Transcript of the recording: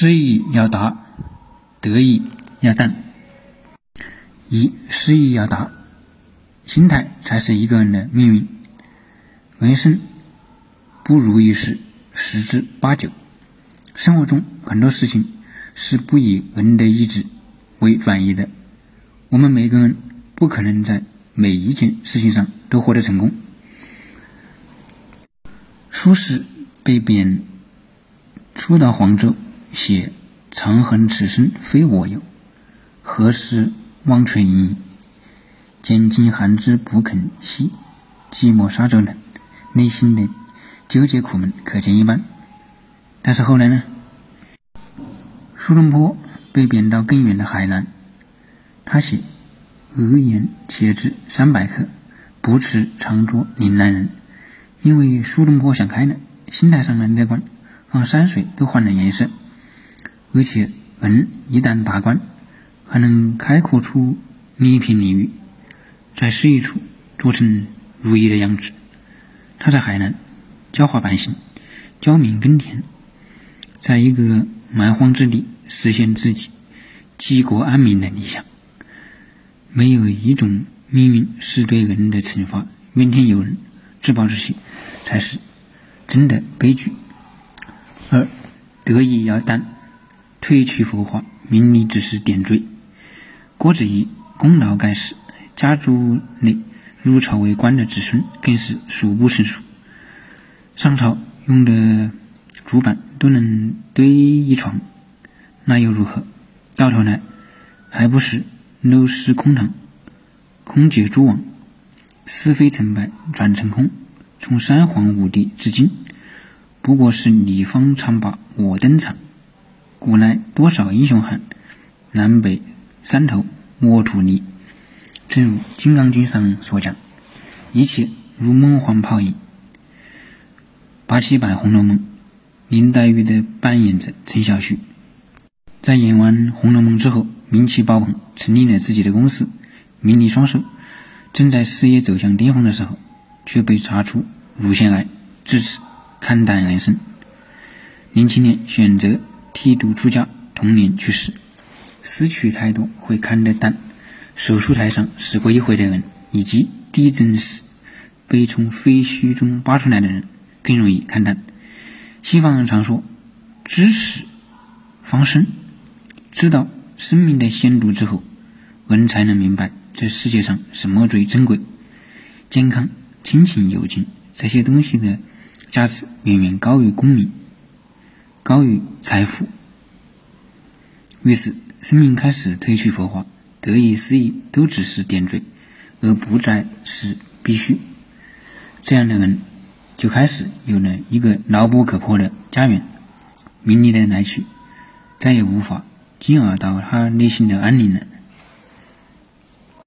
失意要达，得意要淡。一失意要达，心态才是一个人的命运。人生不如意事十之八九，生活中很多事情是不以人的意志为转移的。我们每个人不可能在每一件事情上都获得成功。苏轼被贬初到黄州。写“长恨此生非我有，何时忘却营？拣尽寒枝不肯栖，寂寞沙洲冷。”内心的纠结苦闷可见一斑。但是后来呢？苏东坡被贬到更远的海南，他写“额言且止三百客，不辞长作岭南人”。因为苏东坡想开了，心态上的乐观，让山水都换了颜色。而且人一旦达观，还能开阔出另一片领域，在失意处做成如意的样子。他在海南教化百姓，教民耕田，在一个蛮荒之地实现自己济国安民的理想。没有一种命运是对人的惩罚，怨天尤人、自暴自弃，才是真的悲剧。二得意要淡。褪去浮化，名利只是点缀。郭子仪功劳盖世，家族内入朝为官的子孙更是数不胜数。上朝用的竹板都能堆一床，那又如何？到头来还不是漏失空堂，空结蛛网，是非成败转成空。从三皇五帝至今，不过是你方唱罢我登场。古来多少英雄汉，南北山头沃土泥。正如《金刚经》上所讲，一切如梦幻泡影。八七版《红楼梦》，林黛玉的扮演者陈小旭，在演完《红楼梦》之后，名气爆棚，成立了自己的公司，名利双收。正在事业走向巅峰的时候，却被查出乳腺癌，至此看淡人生。零七年选择。剃度出家，同年去世。失去太多会看得淡，手术台上死过一回的人，以及地震时被从废墟中扒出来的人，更容易看淡。西方人常说“知死方生”，知道生命的限度之后，人才能明白这世界上什么最珍贵。健康、亲情、友情这些东西的价值远远高于功名。高于财富，于是生命开始褪去浮华，得意失意都只是点缀，而不再是必须。这样的人就开始有了一个牢不可破的家园。名利的来去，再也无法进而到他内心的安宁了。